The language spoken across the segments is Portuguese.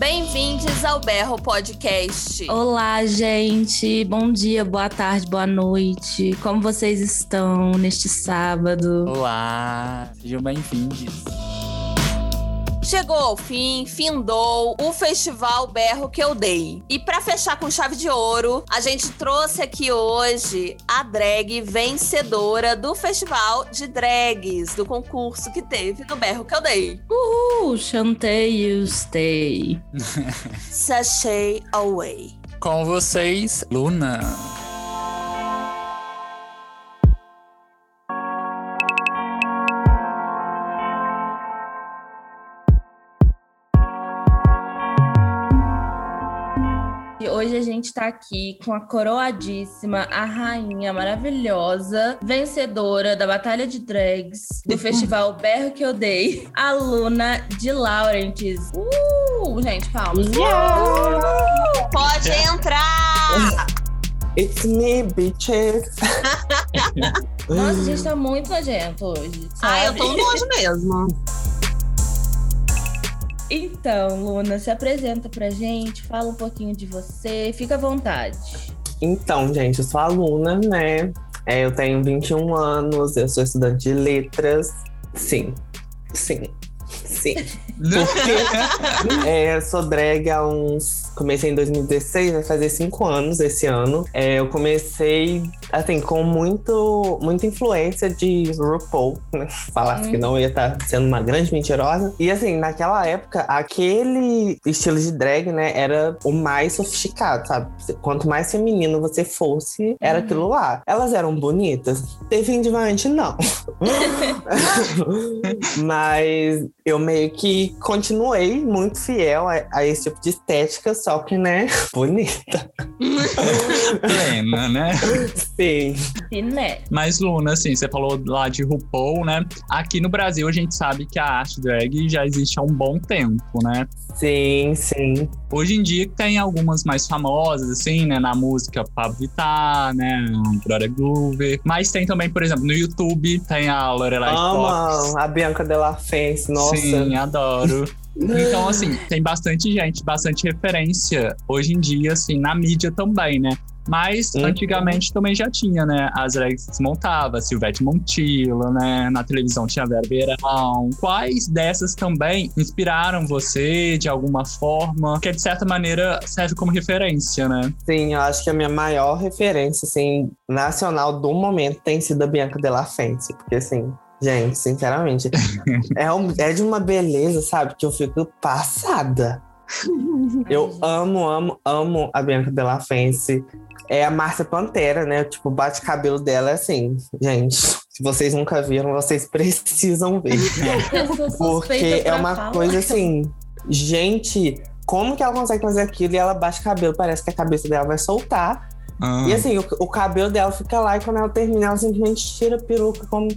Bem-vindos ao Berro Podcast. Olá, gente. Bom dia, boa tarde, boa noite. Como vocês estão neste sábado? Olá, sejam bem-vindos. Chegou ao fim, findou o festival Berro que eu dei. E para fechar com chave de ouro, a gente trouxe aqui hoje a drag vencedora do festival de drags, do concurso que teve no Berro que eu dei. Uhul, Chantei You Stay. Sashay Away. Com vocês, Luna. Hoje a gente tá aqui com a coroadíssima, a rainha maravilhosa, vencedora da Batalha de Drags do Festival Berro que eu dei, a Luna de Laurentiis. Uh! Gente, palmas. Uh! Pode entrar! It's me, bitches. Nossa, a gente tá muito nojento hoje. Ah, eu sabe? tô nojo mesmo. Então, Luna, se apresenta pra gente, fala um pouquinho de você, fica à vontade. Então, gente, eu sou aluna, né? É, eu tenho 21 anos, eu sou estudante de letras. Sim, sim, sim. Porque é, eu sou drag há uns. Comecei em 2016, vai fazer cinco anos esse ano. É, eu comecei, assim, com muito, muita influência de RuPaul, né? Falasse que não ia estar sendo uma grande mentirosa. E, assim, naquela época, aquele estilo de drag, né, era o mais sofisticado, sabe? Quanto mais feminino você fosse, era aquilo lá. Elas eram bonitas? Definitivamente não. Mas eu meio que continuei muito fiel a, a esse tipo de estética, só que, né, bonita. Plena, né? Sim. E né? Mas, Luna, assim, você falou lá de RuPaul, né? Aqui no Brasil, a gente sabe que a arte drag já existe há um bom tempo, né? Sim, sim. Hoje em dia tem algumas mais famosas, assim, né? Na música Pablo Vittar, né? Glória Groover. Mas tem também, por exemplo, no YouTube, tem a Lorelai Fox. Amo a Bianca Della Fence, nossa. Sim, adoro. Então, assim, tem bastante gente, bastante referência hoje em dia, assim, na mídia também, né? Mas Uhum. antigamente também já tinha, né? As drags que desmontava, Silvete Montilla, né? Na televisão tinha Vera Verão. Quais dessas também inspiraram você de alguma forma? Que de certa maneira serve como referência, né? Sim, eu acho que a minha maior referência, assim, nacional do momento tem sido a Bianca Della Fence. Porque, assim, gente, sinceramente, é, um- é de uma beleza, sabe? Que eu fico passada. Eu amo, amo, amo a Bianca Della Fence. É a Márcia Pantera, né? Tipo, o bate-cabelo dela é assim, gente. Se vocês nunca viram, vocês precisam ver. Porque é uma falar. coisa assim, gente, como que ela consegue fazer aquilo e ela o cabelo? Parece que a cabeça dela vai soltar. Ah, E assim, o, o cabelo dela fica lá e quando ela termina, ela simplesmente tira a peruca como.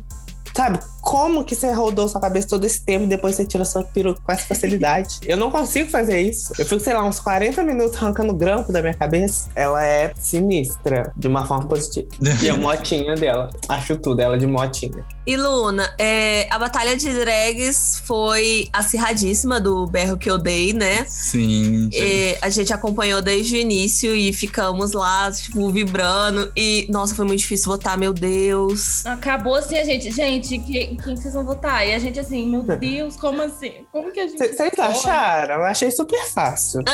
Sabe, como que você rodou sua cabeça todo esse tempo e depois você tira sua peruca com essa facilidade? Eu não consigo fazer isso. Eu fico, sei lá, uns 40 minutos arrancando grampo da minha cabeça. Ela é sinistra, de uma forma positiva. E a motinha dela. Acho tudo, ela de motinha. E Luna, é, a batalha de drags foi acirradíssima do berro que eu dei, né? Sim. E a gente acompanhou desde o início e ficamos lá, tipo, vibrando. E, nossa, foi muito difícil votar, meu Deus. Acabou assim, a gente. Gente, quem, quem vocês vão votar? E a gente assim, meu Deus, como assim? Como que a gente. Vocês acharam? Eu achei super fácil.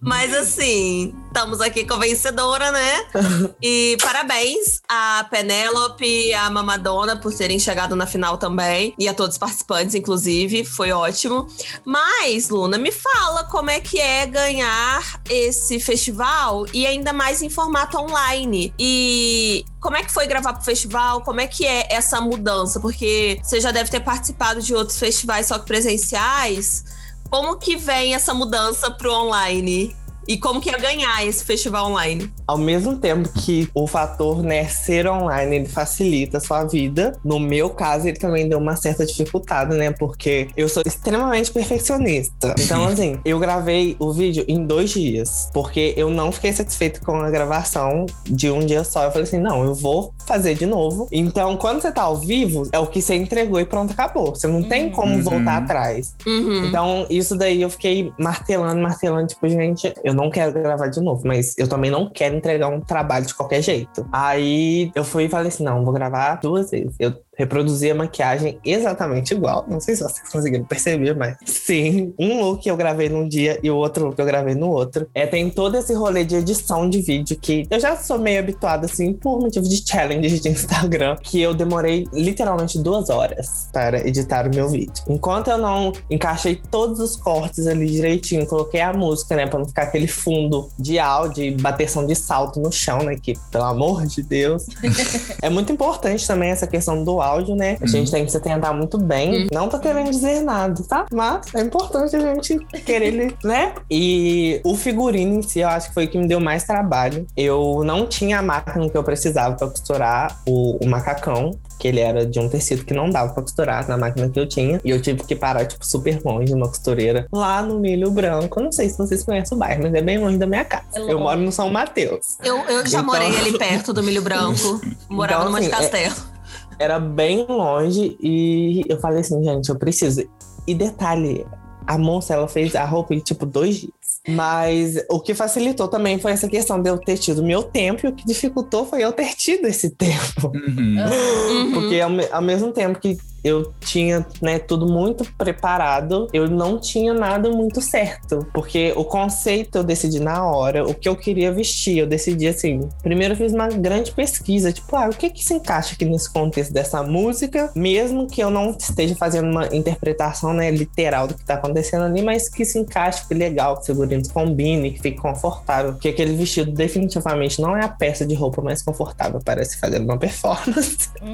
Mas assim, estamos aqui com a vencedora, né? E parabéns a Penélope e a Mamadona por terem chegado na final também. E a todos os participantes, inclusive. Foi ótimo. Mas, Luna, me fala como é que é ganhar esse festival e ainda mais em formato online. E como é que foi gravar pro festival? Como é que é essa mudança? Porque você já deve ter participado de outros festivais só que presenciais. Como que vem essa mudança pro online? E como que é ganhar esse festival online? Ao mesmo tempo que o fator, né, ser online, ele facilita a sua vida, no meu caso, ele também deu uma certa dificuldade, né? Porque eu sou extremamente perfeccionista. Então, assim, eu gravei o vídeo em dois dias, porque eu não fiquei satisfeito com a gravação de um dia só. Eu falei assim: não, eu vou fazer de novo. Então, quando você tá ao vivo, é o que você entregou e pronto, acabou. Você não tem como Uhum. voltar atrás. Uhum. Então, isso daí eu fiquei martelando, martelando, tipo, gente, eu não quero gravar de novo, mas eu também não quero entregar um trabalho de qualquer jeito. Aí eu fui e falei assim: não, vou gravar duas vezes. Eu reproduzi a maquiagem exatamente igual. Não sei se vocês conseguiram perceber, mas sim, um look eu gravei num dia e o outro look eu gravei no outro. É, tem todo esse rolê de edição de vídeo que eu já sou meio habituada, assim, por motivo de challenge de Instagram, que eu demorei literalmente duas horas para editar o meu vídeo. Enquanto eu não encaixei todos os cortes ali direitinho, coloquei a música, né, pra não ficar aquele fundo de áudio e bateção de salto no chão, né, que, pelo amor de Deus. é muito importante também essa questão do áudio, né? A gente tem que se atentar muito bem. Não tô querendo dizer nada, tá? Mas é importante a gente querer, né? E o figurino em si, eu acho que foi o que me deu mais trabalho. Eu não tinha a máquina que eu precisava pra costurar o, o macacão. Que ele era de um tecido que não dava pra costurar na máquina que eu tinha. E eu tive que parar, tipo, super longe, numa costureira, lá no Milho Branco. Não sei se vocês conhecem o bairro, mas é bem longe da minha casa. É eu moro no São Mateus. Eu, eu já Então- morei ali perto do Milho Branco. Morava Então, no Monte assim, é- Castelo. Era bem longe e eu falei assim, gente, eu preciso. E detalhe, a moça ela fez a roupa em tipo dois dias. Mas o que facilitou também foi essa questão de eu ter tido meu tempo e o que dificultou foi eu ter tido esse tempo. Uhum. Uhum. Porque ao, ao mesmo tempo que eu tinha né, tudo muito preparado, eu não tinha nada muito certo. Porque o conceito eu decidi na hora, o que eu queria vestir, eu decidi assim. Primeiro eu fiz uma grande pesquisa, tipo, ah, o que que se encaixa aqui nesse contexto dessa música, mesmo que eu não esteja fazendo uma interpretação né, literal do que tá acontecendo ali, mas que se encaixe, que legal, que o figurino combine, que fique confortável. Porque aquele vestido definitivamente não é a peça de roupa mais confortável para se fazer uma performance.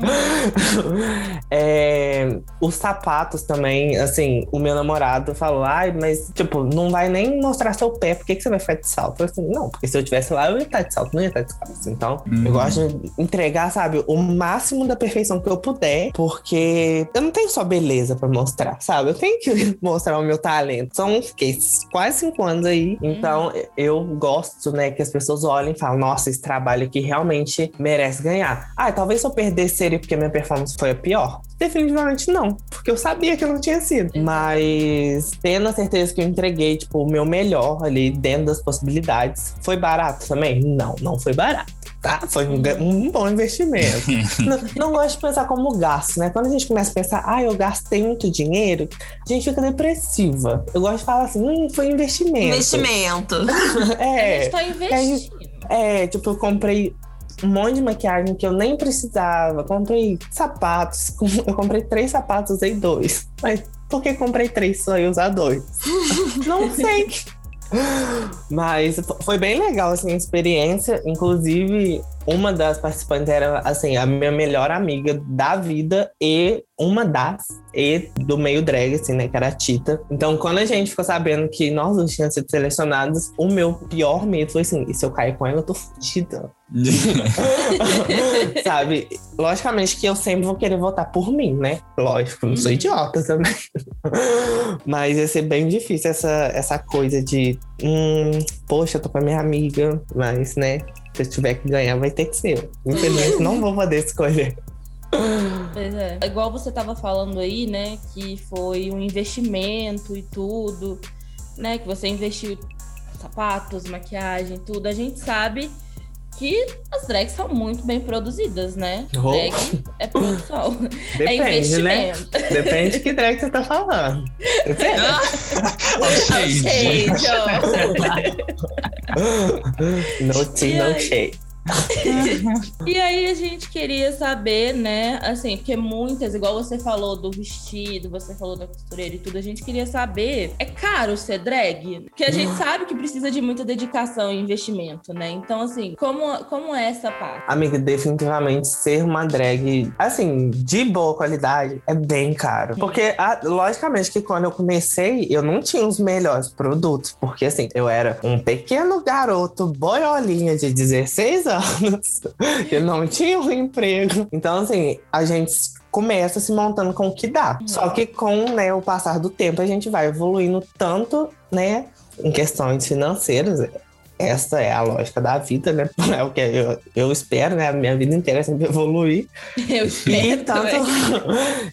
É, os sapatos também, assim, o meu namorado falou, ai, mas, tipo, não vai nem mostrar seu pé, por que, que você vai ficar de salto? Eu falei assim, não, porque se eu tivesse lá, eu ia estar de salto, não ia estar de salto. Então, Uhum. eu gosto de entregar, sabe, o máximo da perfeição que eu puder, porque eu não tenho só beleza pra mostrar, sabe? Eu tenho que mostrar o meu talento. São, fiquei quase cinco anos aí, então eu gosto, né, que as pessoas olhem e falem, nossa, esse trabalho aqui realmente merece ganhar. Ah, talvez se eu perdesse ele porque minha performance foi a pior. Definitivamente não, porque eu sabia que não tinha sido. Mas tendo a certeza que eu entreguei, tipo, o meu melhor ali dentro das possibilidades. Foi barato também? Não, não foi barato. Tá? Foi um, um bom investimento. não, não gosto de pensar como gasto, né? Quando a gente começa a pensar, ah, eu gastei muito dinheiro, a gente fica depressiva. Eu gosto de falar assim, hum, foi investimento. Investimento. A É, gente tá investindo. é, tipo, eu comprei um monte de maquiagem que eu nem precisava. Comprei sapatos. Eu comprei três sapatos, usei dois. Mas por que comprei três só e usar dois? Não sei. Mas foi bem legal, assim, a experiência. Inclusive, uma das participantes era, assim, a minha melhor amiga da vida e uma das, e do meio drag, assim, né, que era a Tita. Então, quando a gente ficou sabendo que nós dois tínhamos sido selecionados, o meu pior medo foi assim, e se eu cair com ela, eu tô fodida. Sabe? Logicamente que eu sempre vou querer votar por mim, né? Lógico, não sou Uhum. idiota também. Mas ia ser bem difícil essa, essa coisa de, hum, poxa, eu tô com a minha amiga, mas, né? Se eu tiver que ganhar, vai ter que ser. Infelizmente, não vou poder escolher. Pois é. Igual você tava falando aí, né? Que foi um investimento e tudo, né? Que você investiu sapatos, maquiagem, tudo. A gente sabe que as drags são muito bem produzidas, né? Oh. Drag é produção. é Depende, né? investimento. Depende de que drag você tá falando. Depende. Ó, shade. Shade, ó. no tea, no shade. E aí a gente queria saber, né, assim, porque muitas, igual você falou do vestido, você falou da costureira e tudo, a gente queria saber, é caro ser drag? Porque a gente sabe que precisa de muita dedicação e investimento, né? Então, assim, como, como é essa parte? Amiga, definitivamente ser uma drag, assim, de boa qualidade é bem caro. Porque, ah, logicamente, que quando eu comecei, eu não tinha os melhores produtos. Porque, assim, eu era um pequeno garoto boiolinha de 16 anos. Eu não tinha um emprego. Então, assim, a gente começa se montando com o que dá. Só que com né, o passar do tempo, a gente vai evoluindo tanto, né, em questões financeiras. essa é a lógica da vida, né? É o que eu, eu espero, né? A minha vida inteira é sempre evoluir. Eu espero. E tanto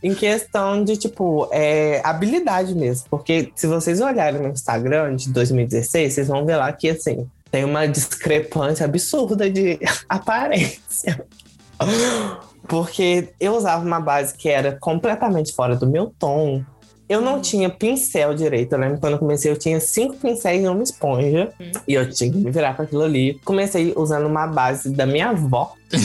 em questão de, tipo, é, habilidade mesmo. Porque se vocês olharem no Instagram de 2016, vocês vão ver lá que, assim, tem uma discrepância absurda de aparência. Porque eu usava uma base que era completamente fora do meu tom. Eu não tinha pincel direito. Eu lembro quando eu comecei, eu tinha cinco pincéis e uma esponja. Hum. E eu tinha que me virar com aquilo ali. Comecei usando uma base da minha avó.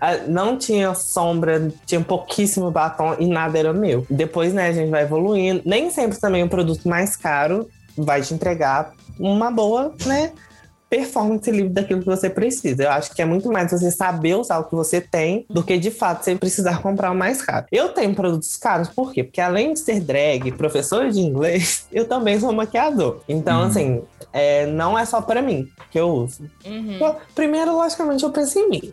Ah, não tinha sombra, tinha pouquíssimo batom e nada era meu. Depois, né, a gente vai evoluindo. Nem sempre também o produto mais caro vai te entregar uma boa, né? Performance livre daquilo que você precisa. Eu acho que é muito mais você saber usar o que você tem do que de fato você precisar comprar o mais caro. Eu tenho produtos caros, por quê? Porque além de ser drag, professor de inglês, eu também sou maquiador. Então, Uhum. assim, é, não é só pra mim que eu uso. Uhum. Bom, Primeiro, logicamente, eu penso em mim.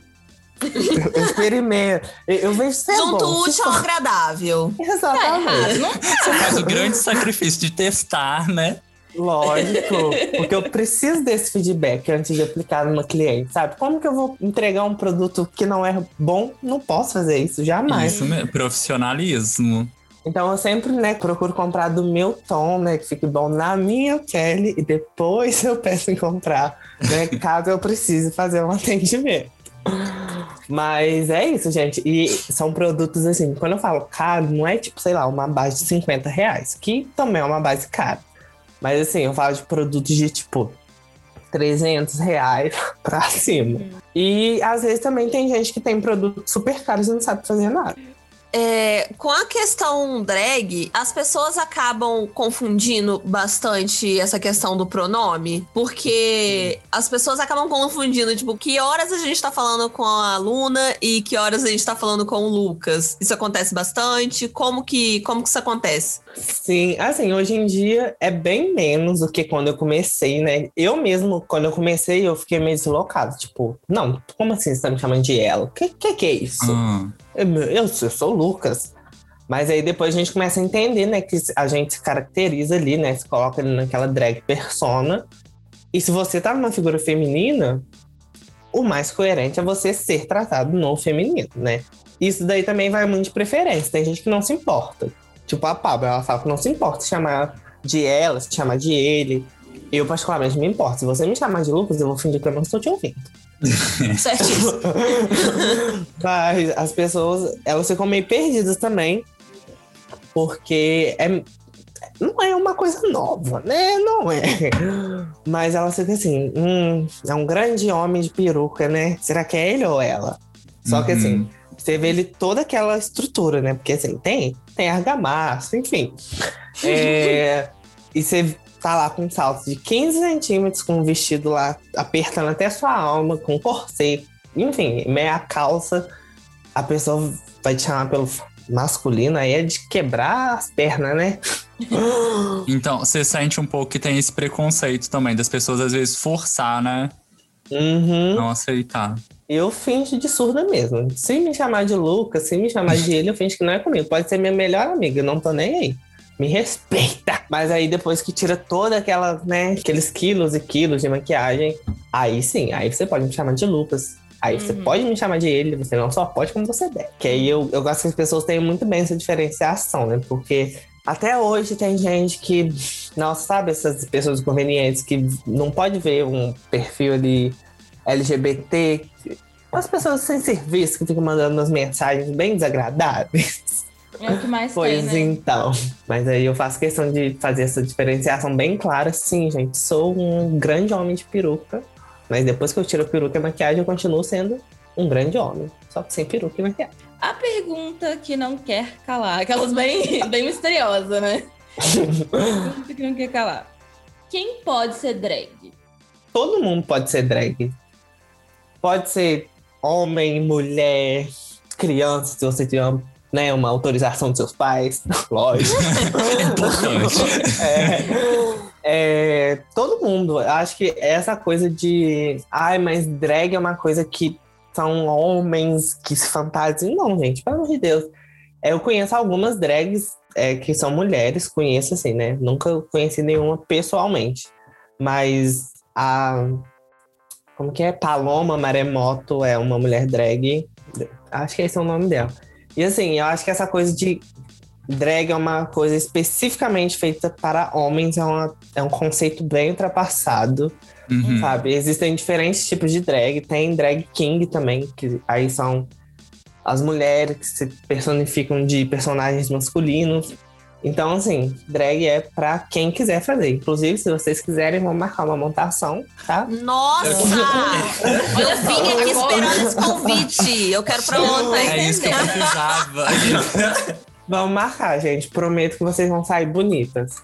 Eu, eu experimento. Eu, vejo se é Junto bom. útil ao agradável. Tá errado, Exatamente. não Você faz o grande sacrifício de testar, né? Lógico. Porque eu preciso desse feedback antes de aplicar numa cliente, sabe? Como que eu vou entregar um produto que não é bom? Não posso fazer isso, jamais. Isso mesmo, profissionalismo. Então eu sempre, né, procuro comprar do meu tom, né, que fique bom na minha pele e depois eu peço em comprar, né, caso eu precise fazer um atendimento. Mas é isso, gente. E são produtos assim, quando eu falo caro, não é tipo, sei lá, uma base de 50 reais, que também é uma base cara. Mas assim, eu falo de produtos de tipo 300 reais pra cima. E às vezes também tem gente que tem produtos super caros e não sabe fazer nada. É, com a questão drag, as pessoas acabam confundindo bastante essa questão do pronome, porque as pessoas acabam confundindo, tipo, que horas a gente tá falando com a Luna e que horas a gente tá falando com o Lucas. Isso acontece bastante? Como que, como que isso acontece? Sim, assim, hoje em dia é bem menos do que quando eu comecei, né? Eu mesmo, quando eu comecei, eu fiquei meio deslocado. Tipo, não, como assim você tá me chamando de ela? O que, que que é isso? Ah, Eu, eu, sou- o Lucas. Mas aí depois a gente começa a entender, né? Que a gente se caracteriza ali, né? Se coloca ali naquela drag persona. E se você tá numa figura feminina, o mais coerente é você ser tratado no feminino, né? Isso daí também vai muito de preferência. Tem gente que não se importa. Tipo a Pablo, ela fala que não se importa chamar de ela, se chamar de ele. Eu, particularmente, me importo. Se você me chamar de Lucas, eu vou fingir que eu não estou te ouvindo. Certíssimo. Mas as pessoas, elas ficam meio perdidas também. Porque é, não é uma coisa nova, né? Não é. Mas elas ficam assim, hum, é um grande homem de peruca, né? Será que é ele ou ela? Só que uhum. assim, você vê ele toda aquela estrutura, né? Porque assim, tem, tem argamassa, enfim. É, e você tá lá com um salto de 15 centímetros, com um vestido lá apertando até sua alma, com corset, enfim, meia calça, a pessoa vai te chamar pelo masculino, aí é de quebrar as pernas, né? Então, você sente um pouco que tem esse preconceito também, das pessoas às vezes forçar, né? Uhum. Não aceitar. Eu finjo de surda mesmo. Se me chamar de Lucas, se me chamar de ele, eu finjo que não é comigo. Pode ser minha melhor amiga, eu não tô nem aí. Me respeita. Mas aí depois que tira toda aquela, né, aqueles quilos e quilos de maquiagem, aí sim, aí você pode me chamar de Lucas. Aí você Uhum. pode me chamar de ele, você não só pode como você deve. Que aí eu, eu gosto que as pessoas tenham muito bem essa diferenciação, né? Porque até hoje tem gente que, nossa, sabe essas pessoas inconvenientes que não pode ver um perfil ali LGBT, as pessoas sem serviço que ficam mandando umas mensagens bem desagradáveis. É o que mais Pois tem, né? então. Mas aí eu faço questão de fazer essa diferenciação bem clara. Sim, gente, sou um grande homem de peruca. Mas depois que eu tiro a peruca e a maquiagem, eu continuo sendo um grande homem. Só que sem peruca e maquiagem. A pergunta que não quer calar. Aquelas bem, bem misteriosas, né? Pergunta que não quer calar. Quem pode ser drag? Todo mundo pode ser drag. Pode ser homem, mulher, criança, se você tiver né, uma autorização dos seus pais. Lógico. É importante. É, é, todo mundo. Acho que essa coisa de. Ai, mas drag é uma coisa que são homens que se fantasiam. Não, gente, pelo amor de Deus. É, eu conheço algumas drags é, que são mulheres, conheço assim, né? Nunca conheci nenhuma pessoalmente. Mas a. Como que é? Paloma Maremoto é uma mulher drag. Acho que esse é o nome dela. E assim, eu acho que essa coisa de drag é uma coisa especificamente feita para homens, é, uma, é um conceito bem ultrapassado. Uhum. Sabe? Existem diferentes tipos de drag. Tem drag king também, que aí são as mulheres que se personificam de personagens masculinos. Então, assim, drag é pra quem quiser fazer. Inclusive, se vocês quiserem, vamos marcar uma montação, tá? Nossa! Eu vim aqui esperando esse convite. Eu quero pra ontem. É isso que eu precisava. Vamos marcar, gente. Prometo que vocês vão sair bonitas.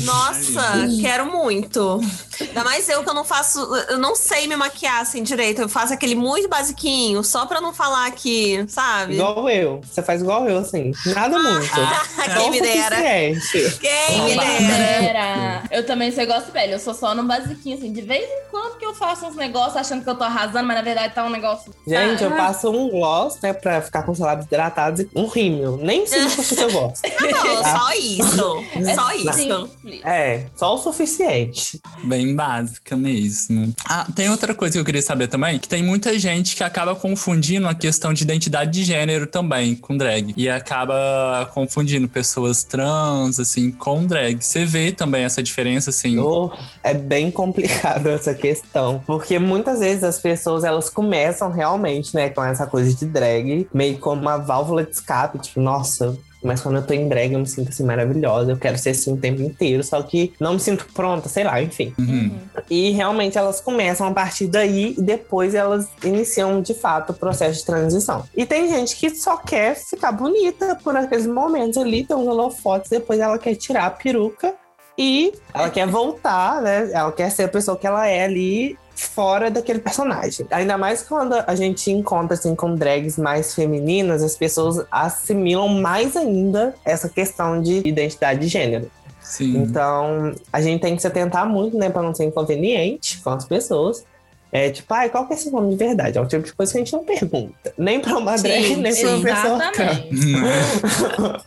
Nossa, quero muito. Ainda mais eu que eu não faço. Eu não sei me maquiar assim direito. Eu faço aquele muito basiquinho, só pra não falar que, sabe? Igual eu. Você faz igual eu, assim. Nada muito. Quem Só o me dera. suficiente. Quem me dera. Eu também sou igual velho. Eu sou só no basiquinho, assim. De vez em quando que eu faço uns negócios achando que eu tô arrasando, mas na verdade tá um negócio. Gente, eu Ah, passo um gloss, né, pra ficar com os lábios hidratados e um rímel. Nem sei se eu gosto. Não, só isso. é Só isso. É, só o suficiente. Bem básica mesmo. Ah, tem outra coisa que eu queria saber também, que tem muita gente que acaba confundindo a questão de identidade de gênero também com drag. E acaba confundindo pessoas trans, assim, com drag. Você vê também essa diferença, assim? Oh, é bem complicado essa questão. Porque muitas vezes as pessoas, elas começam realmente, né, com essa coisa de drag, meio como uma válvula de escape. Tipo, nossa... Mas quando eu tô em drag, eu me sinto assim maravilhosa. Eu quero ser assim o tempo inteiro. Só que não me sinto pronta, sei lá, enfim. Uhum. E realmente elas começam a partir daí e depois elas iniciam de fato o processo de transição. E tem gente que só quer ficar bonita por aqueles momentos ali, tem uns holofotes, depois ela quer tirar a peruca e ela quer voltar, né? Ela quer ser a pessoa que ela é ali fora daquele personagem. Ainda mais quando a gente encontra assim com drags mais femininas, as pessoas assimilam mais ainda essa questão de identidade de gênero. Sim. Então, a gente tem que se atentar muito, né, pra não ser inconveniente com as pessoas. É tipo, ai, qual que é seu nome de verdade? É o tipo de coisa que a gente não pergunta. Nem pra uma Sim, drag, nem pra uma pessoa. Exatamente.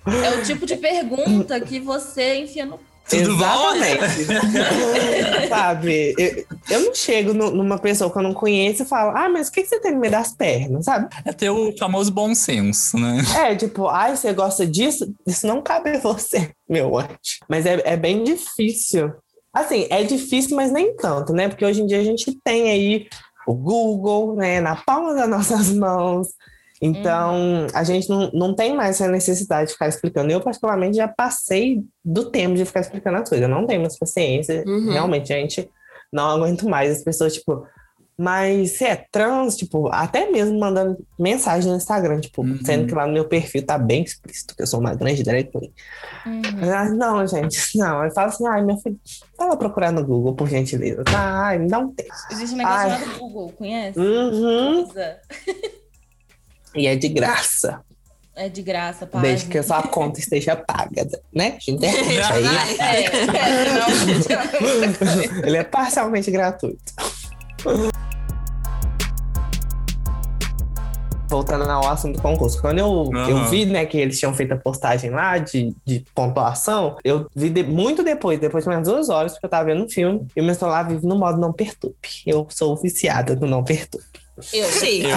É o tipo de pergunta que você enfia no. Tudo bom? Exatamente. sabe? Eu, eu não chego nu- numa pessoa que eu não conheço e falo, ah, mas o que, que você tem no meio das pernas, sabe? É ter o famoso bom senso, né? É, tipo, ai, você gosta disso? Isso não cabe a você, meu anjo. Mas é, é bem difícil. Assim, é difícil, mas nem tanto, né? Porque hoje em dia a gente tem aí o Google, né, na palma das nossas mãos. Então, a gente não, não tem mais essa necessidade de ficar explicando. Eu, particularmente, já passei do tempo de ficar explicando as coisas. Eu não tenho mais paciência. Uhum. Realmente, gente, não aguento mais. As pessoas, tipo, mas você é trans? Tipo, até mesmo mandando mensagem no Instagram, tipo, Uhum. sendo que lá no meu perfil tá bem explícito que eu sou uma grande drag queen. Uhum. Ah, não, gente, não. Eu falo assim, ai, meu filho, vai lá procurar no Google, por gentileza. Tá, ai, me dá um tempo. Existe um negócio Ai. chamado Google, conhece? Uhum. Usa. E é de graça. É de graça, pai. Desde que a sua conta esteja paga, né? De internet aí. É, é, não, Ele é parcialmente gratuito. Voltando ao assunto do concurso. Quando eu, Aham. eu vi né, que eles tinham feito a postagem lá de, de pontuação, eu vi de- muito depois, depois de umas duas horas, porque eu tava vendo um filme, e o meu celular vive no modo não perturbe. Eu sou viciada no não perturbe. Eu. Sim.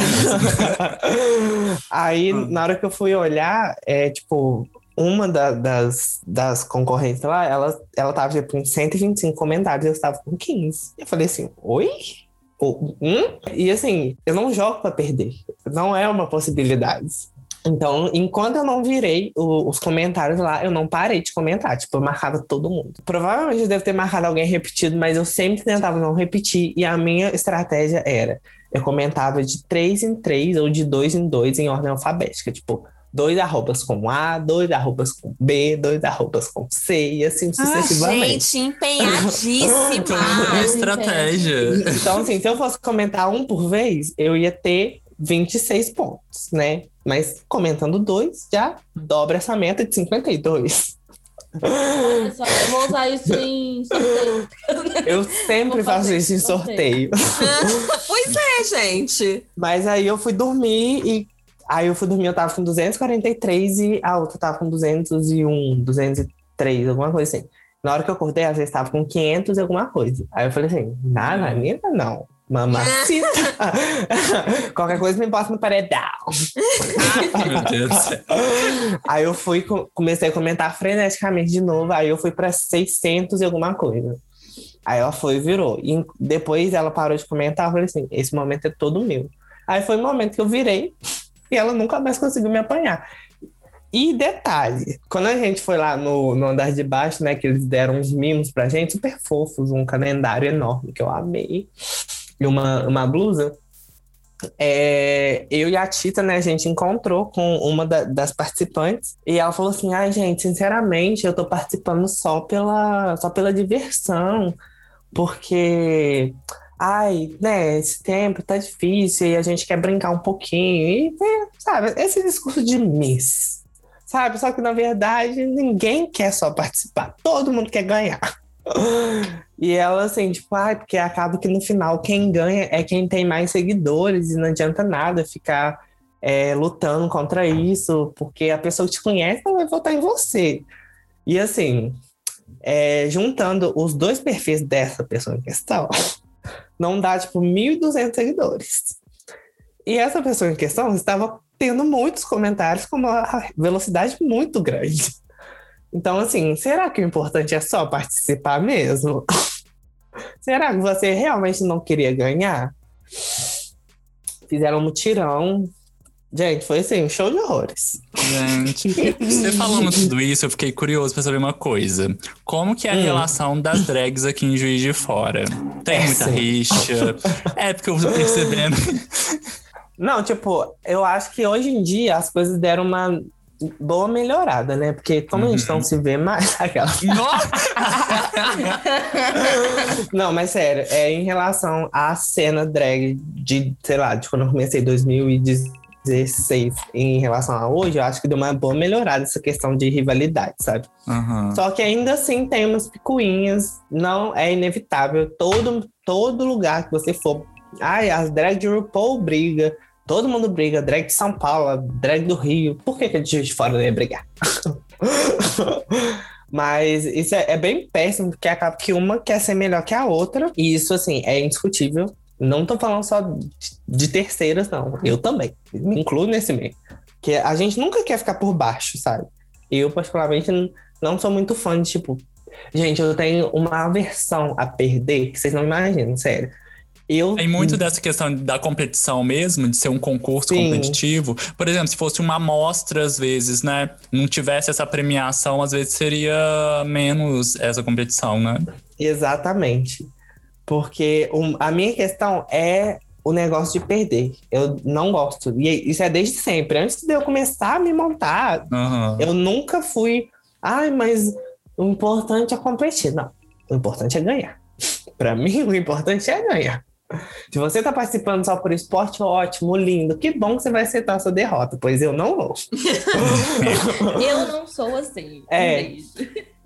Aí, Hum. na hora que eu fui olhar, é tipo, uma da- das, das concorrentes lá, ela, ela tava tipo, com 125 comentários, eu estava com 15. Eu falei assim, oi? Ou, hum? E assim, eu não jogo pra perder. Não é uma possibilidade. Então, enquanto eu não virei o- os comentários lá, eu não parei de comentar. Tipo, eu marcava todo mundo. Provavelmente eu devo ter marcado alguém repetido, mas eu sempre tentava não repetir. E a minha estratégia era: eu comentava de três em três ou de dois em dois em ordem alfabética. Tipo, dois arrobas com A, dois arrobas com B, dois arrobas com C, e assim Ah, sucessivamente. gente, empenhadíssima. Estratégia. Então, assim, se eu fosse comentar um por vez, eu ia ter 26 pontos, né? Mas comentando dois, já dobra essa meta de 52. Olha só, eu vou usar isso em sorteio. Eu sempre faço isso em sorteio. pois é, gente. Mas aí eu fui dormir e. Aí eu fui dormir, eu tava com 243 e a outra tava com 201, 203, alguma coisa assim. Na hora que eu acordei, ela já estava com 500 e alguma coisa. Aí eu falei assim, nada, ainda não. Mamacita. Qualquer coisa me bota no paredão. Meu Deus do céu. Aí eu fui, co- comecei a comentar freneticamente de novo. Aí eu fui pra 600 e alguma coisa. Aí ela foi e virou. E depois ela parou de comentar. Eu falei assim: esse momento é todo meu. Aí foi o momento que eu virei e ela nunca mais conseguiu me apanhar. E detalhe, quando a gente foi lá no, no andar de baixo, né, que eles deram uns mimos pra gente, super fofos, um calendário enorme que eu amei, e uma, uma blusa. É, eu e a Tita, né, a gente encontrou com uma da- das participantes e ela falou assim: ai, gente, sinceramente, eu tô participando só pela, só pela diversão, porque, ai, né, esse tempo tá difícil e a gente quer brincar um pouquinho. E, é, sabe, esse discurso de miss, sabe? Só que na verdade ninguém quer só participar, todo mundo quer ganhar. E ela, assim, tipo, ai, porque acaba que no final quem ganha é quem tem mais seguidores e não adianta nada ficar é, lutando contra isso, porque a pessoa que te conhece ela vai votar em você. E assim, é, juntando os dois perfis dessa pessoa em questão, não dá, tipo, 1.200 seguidores. E essa pessoa em questão estava tendo muitos comentários com uma velocidade muito grande. Então, assim, será que o importante é só participar mesmo? será que você realmente não queria ganhar? Fizeram um mutirão. Gente, foi assim, um show de horrores. Gente, você falando tudo isso, eu fiquei curioso pra saber uma coisa. Como que é a Hum. relação das drags aqui em Juiz de Fora? Tem muita Péssimo. rixa? É, porque eu tô percebendo. Não, tipo, eu acho que hoje em dia as coisas deram uma boa melhorada, né? Porque como a gente Uhum. não se vê mais, aquela. Nossa! Não, mas sério, é em relação à cena drag de, sei lá, de quando eu comecei em 2016 em relação a hoje, eu acho que deu uma boa melhorada essa questão de rivalidade, sabe? Aham. Só que ainda assim tem umas picuinhas, não é inevitável. Todo, todo lugar que você for. Ai, as drag de RuPaul briga. Todo mundo briga. Drag de São Paulo, drag do Rio. Por que, que a Juiz de Fora não ia brigar? Mas isso é, é bem péssimo, porque acaba que uma quer ser melhor que a outra. E isso, assim, é indiscutível. Não tô falando só de, de terceiras, não. Eu também. Me incluo nesse meio. Que a gente nunca quer ficar por baixo, sabe? Eu, particularmente, não sou muito fã de, tipo... Gente, eu tenho uma aversão a perder, que vocês não imaginam, sério. Eu, Tem muito dessa questão da competição mesmo, de ser um concurso Sim. competitivo. Por exemplo, se fosse uma amostra, às vezes, né? Não tivesse essa premiação, às vezes seria menos essa competição, né? Exatamente. Porque um- a minha questão é o negócio de perder. Eu não gosto. E isso é desde sempre. Antes de eu começar a me montar, Aham. eu nunca fui. Ai, mas o importante é competir. Não. O importante é ganhar. Pra mim, o importante é ganhar. Se você tá participando só por esporte, ótimo, lindo. Que bom que você vai aceitar a sua derrota, pois eu não vou. Eu não sou assim. É.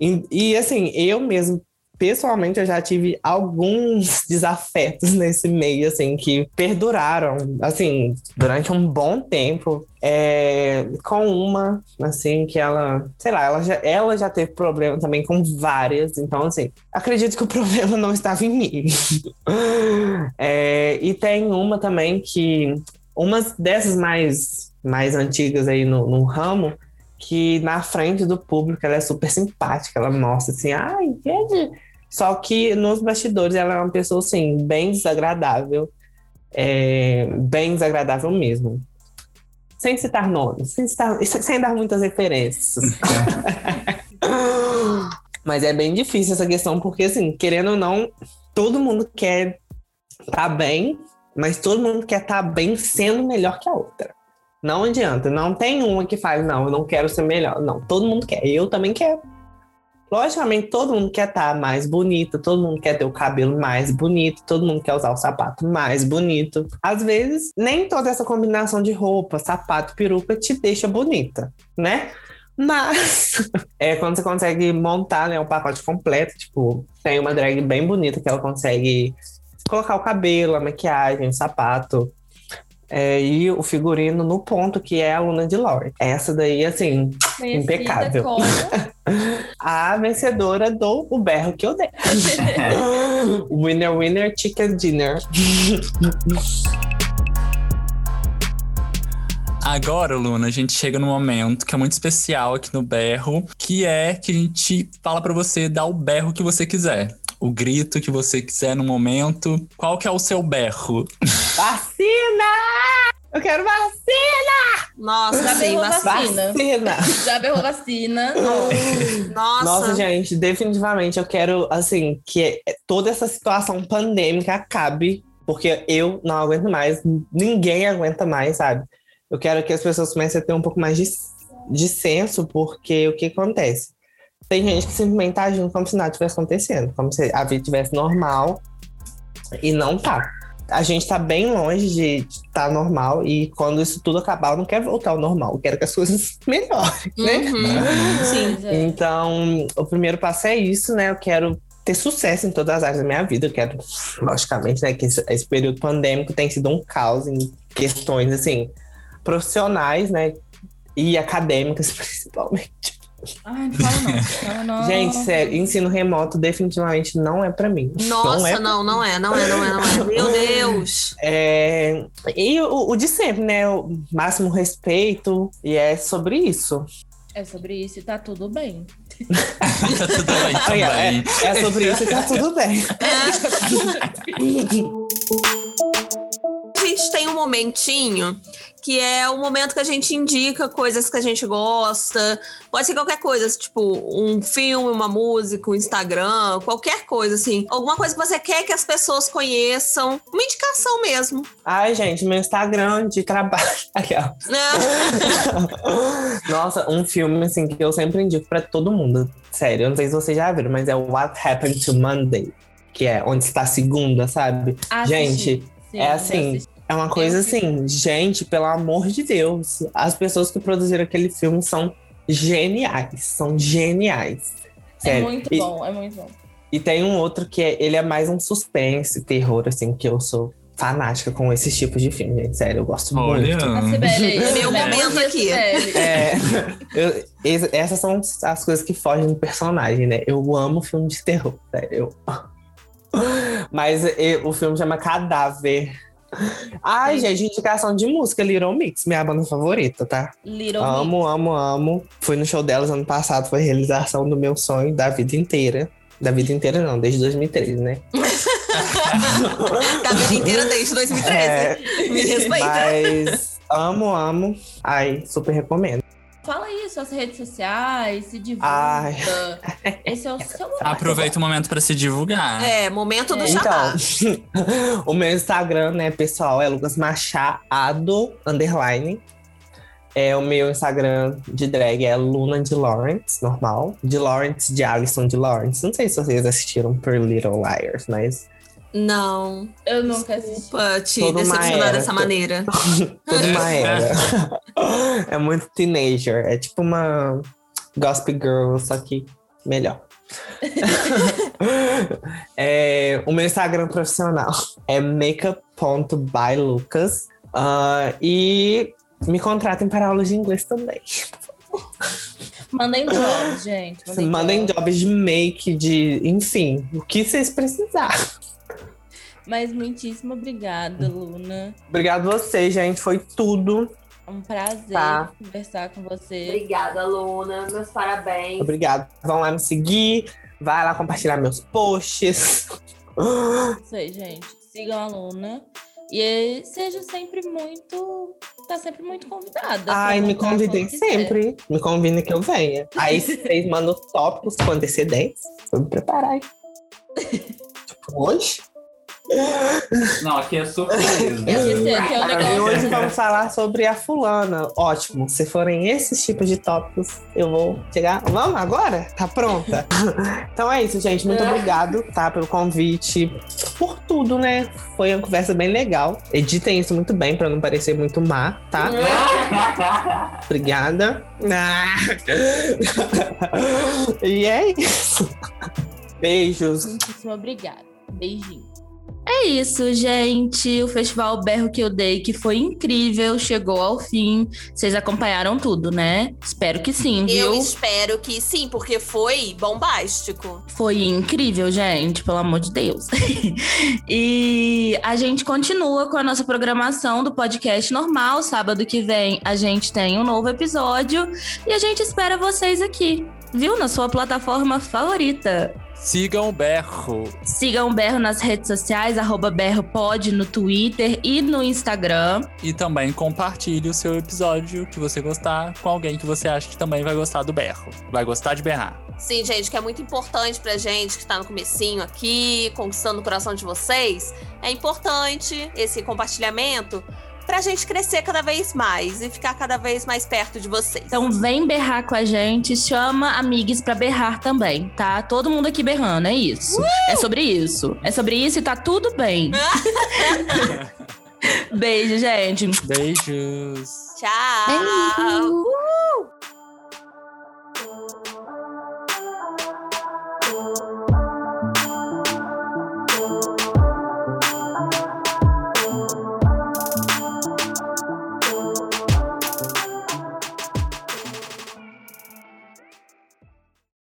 E, e, assim, eu mesmo, pessoalmente, eu já tive alguns desafetos nesse meio, assim, que perduraram, assim, durante um bom tempo. É, com uma, assim, que ela, sei lá, ela já, ela já teve problema também com várias, então, assim, acredito que o problema não estava em mim. É, e tem uma também que, umas dessas mais, mais antigas aí no, no ramo, que na frente do público ela é super simpática, ela mostra assim, ai, gente. Só que nos bastidores ela é uma pessoa assim, bem desagradável, é, bem desagradável mesmo. Sem citar nomes, sem, citar- sem dar muitas referências. Mas é bem difícil essa questão, porque assim, querendo ou não, todo mundo quer estar bem, mas todo mundo quer estar bem sendo melhor que a outra. Não adianta, não tem uma que faz, não, eu não quero ser melhor. Não, todo mundo quer, eu também quero. Logicamente, todo mundo quer estar mais bonita, todo mundo quer ter o cabelo mais bonito, todo mundo quer usar o sapato mais bonito. Às vezes, nem toda essa combinação de roupa, sapato, peruca te deixa bonita, né? Mas é quando você consegue montar né, um pacote completo, tipo, tem uma drag bem bonita que ela consegue colocar o cabelo, a maquiagem, o sapato, é, e o figurino no ponto que é a aluna de Lore. Essa daí, assim, Conhecida Impecável. como a vencedora do O Berro que eu dei. winner, winner, chicken dinner. Agora, Luna, a gente chega num momento que é muito especial aqui no berro, que é que a gente fala para você dar o berro que você quiser. O grito que você quiser no momento. Qual que é o seu berro? Vacina! Eu quero vacina! Nossa, Já berrou vacina. vacina. Vacina! Já berrou vacina. Nossa. Nossa, gente, definitivamente eu quero, assim, que toda essa situação pandêmica acabe, porque eu não aguento mais, ninguém aguenta mais, sabe? Eu quero que as pessoas comecem a ter um pouco mais de, de senso, porque o que acontece? Tem gente que simplesmente tá agindo como se nada tivesse acontecendo, como se a vida tivesse normal e não tá. A gente tá bem longe de estar tá normal e quando isso tudo acabar, eu não quero voltar ao normal, eu quero que as coisas melhorem, né? Uhum. Sim. É. Então, o primeiro passo é isso, né? Eu quero ter sucesso em todas as áreas da minha vida. Eu quero, logicamente, né, que esse, esse período pandêmico tem sido um caos em questões, assim, profissionais, né? E acadêmicas, principalmente. Ai, não fala não. Fala não. Gente, sério, ensino remoto definitivamente não é pra mim. Nossa, não é. não, não é, não é, não é, não é. Meu Deus. É, E o, o de sempre, né? O máximo respeito. E é sobre isso. É sobre isso e tá tudo bem. tá tudo bem também. é, é sobre isso e tá tudo bem. A gente tem um momentinho que é o momento que a gente indica coisas que a gente gosta. Pode ser qualquer coisa, tipo um filme, uma música, um Instagram, qualquer coisa, assim. Alguma coisa que você quer que as pessoas conheçam. Uma indicação mesmo. Ai, gente, meu Instagram de trabalho. Aqui, ó. Nossa, um filme assim que eu sempre indico pra todo mundo. Sério, eu não sei se vocês já viram, mas é o What Happened to Monday. Que é onde está a segunda, sabe? Assisti. Gente, Sim, é assim. É uma coisa Eu assim, gente, pelo amor de Deus. As pessoas que produziram aquele filme são geniais. São geniais. É muito E- bom, é muito bom. E tem um outro que é, ele é mais um suspense, terror, assim, que eu sou fanática com esses tipos de filme, gente. Sério, eu gosto Olha. muito. A Sibeli, Meu momento aqui. É, eu- es- essas são as coisas que fogem do personagem, né? Eu amo filme de terror, sério. Eu... Mas e, o filme chama Cadáver. Ai, gente, indicação de música, Little Mix, minha banda favorita, tá? Little Amo, amo, amo. Fui no show delas ano passado, foi a realização do meu sonho da vida inteira. Da vida inteira, não, desde 2013, né? da vida inteira desde 2013. É, Me respeita. mas amo, amo. Ai, super recomendo. Fala aí suas redes sociais, se divulga. Ai. Esse é o seu momento. Aproveita o momento pra se divulgar. É, momento do É. Então, o meu Instagram, né, pessoal, é Lucas Machado, underline. É, o meu Instagram de drag é Luna de Lawrence, normal. De Lawrence, de Alison de Lawrence. Não sei se vocês assistiram por Little Liars, mas Não. Eu nunca assisti. Desculpa te Toda decepcionar dessa maneira. toda uma era. É muito teenager. É tipo uma Gospel Girl, só que melhor. É, o meu Instagram profissional é makeup.bylucas. Ah, e me contratem para aulas de inglês também. Mandem jobs, gente. Mandem jobs. jobs de make, de. Enfim, o que vocês precisarem. Mas muitíssimo obrigada, Luna. Obrigado a vocês, gente. Foi tudo. É um prazer Tá. conversar com você. Obrigada, Luna. Meus parabéns. Obrigado. Vão lá me seguir. Vai lá compartilhar meus posts. Isso aí, gente. Sigam a Luna. E seja sempre muito. Tá sempre muito convidada. Ai, me convidem quiser. sempre. Me convidem que eu venha. Aí vocês mandam tópicos com antecedência. Vou me preparar. tipo, hoje? Não, aqui é surpresa. É E negócio. hoje vamos falar sobre a fulana. Ótimo. Se forem esses tipos de tópicos, eu vou chegar. Vamos agora? Tá pronta? então é isso, gente. Muito obrigado, tá? Pelo convite. Por tudo, né? Foi uma conversa bem legal. Editem isso muito bem pra não parecer muito má, tá? Obrigada. E é isso. Beijos. Muitíssimo obrigada. Beijinho. É isso, gente. O Festival Berro que eu dei, que foi incrível, chegou ao fim. Vocês acompanharam tudo, né? Espero que sim, viu? Eu espero que sim, porque foi bombástico. Foi incrível, gente, pelo amor de Deus. e a gente continua com a nossa programação do podcast normal. Sábado que vem a gente tem um novo episódio e a gente espera vocês aqui, viu? Na sua plataforma favorita. Sigam o Berro. Sigam o Berro nas redes sociais, arroba BerroPod no Twitter e no Instagram. E também compartilhe o seu episódio que você gostar com alguém que você acha que também vai gostar do berro. Vai gostar de berrar. Sim, gente, que é muito importante pra gente que está no comecinho aqui, conquistando o coração de vocês. É importante esse compartilhamento pra gente crescer cada vez mais e ficar cada vez mais perto de vocês. Então vem berrar com a gente, chama amigos pra berrar também, tá? Todo mundo aqui berrando, é isso. Uh! É sobre isso. É sobre isso e tá tudo bem. Beijo, gente. Beijos. Tchau. Beijo.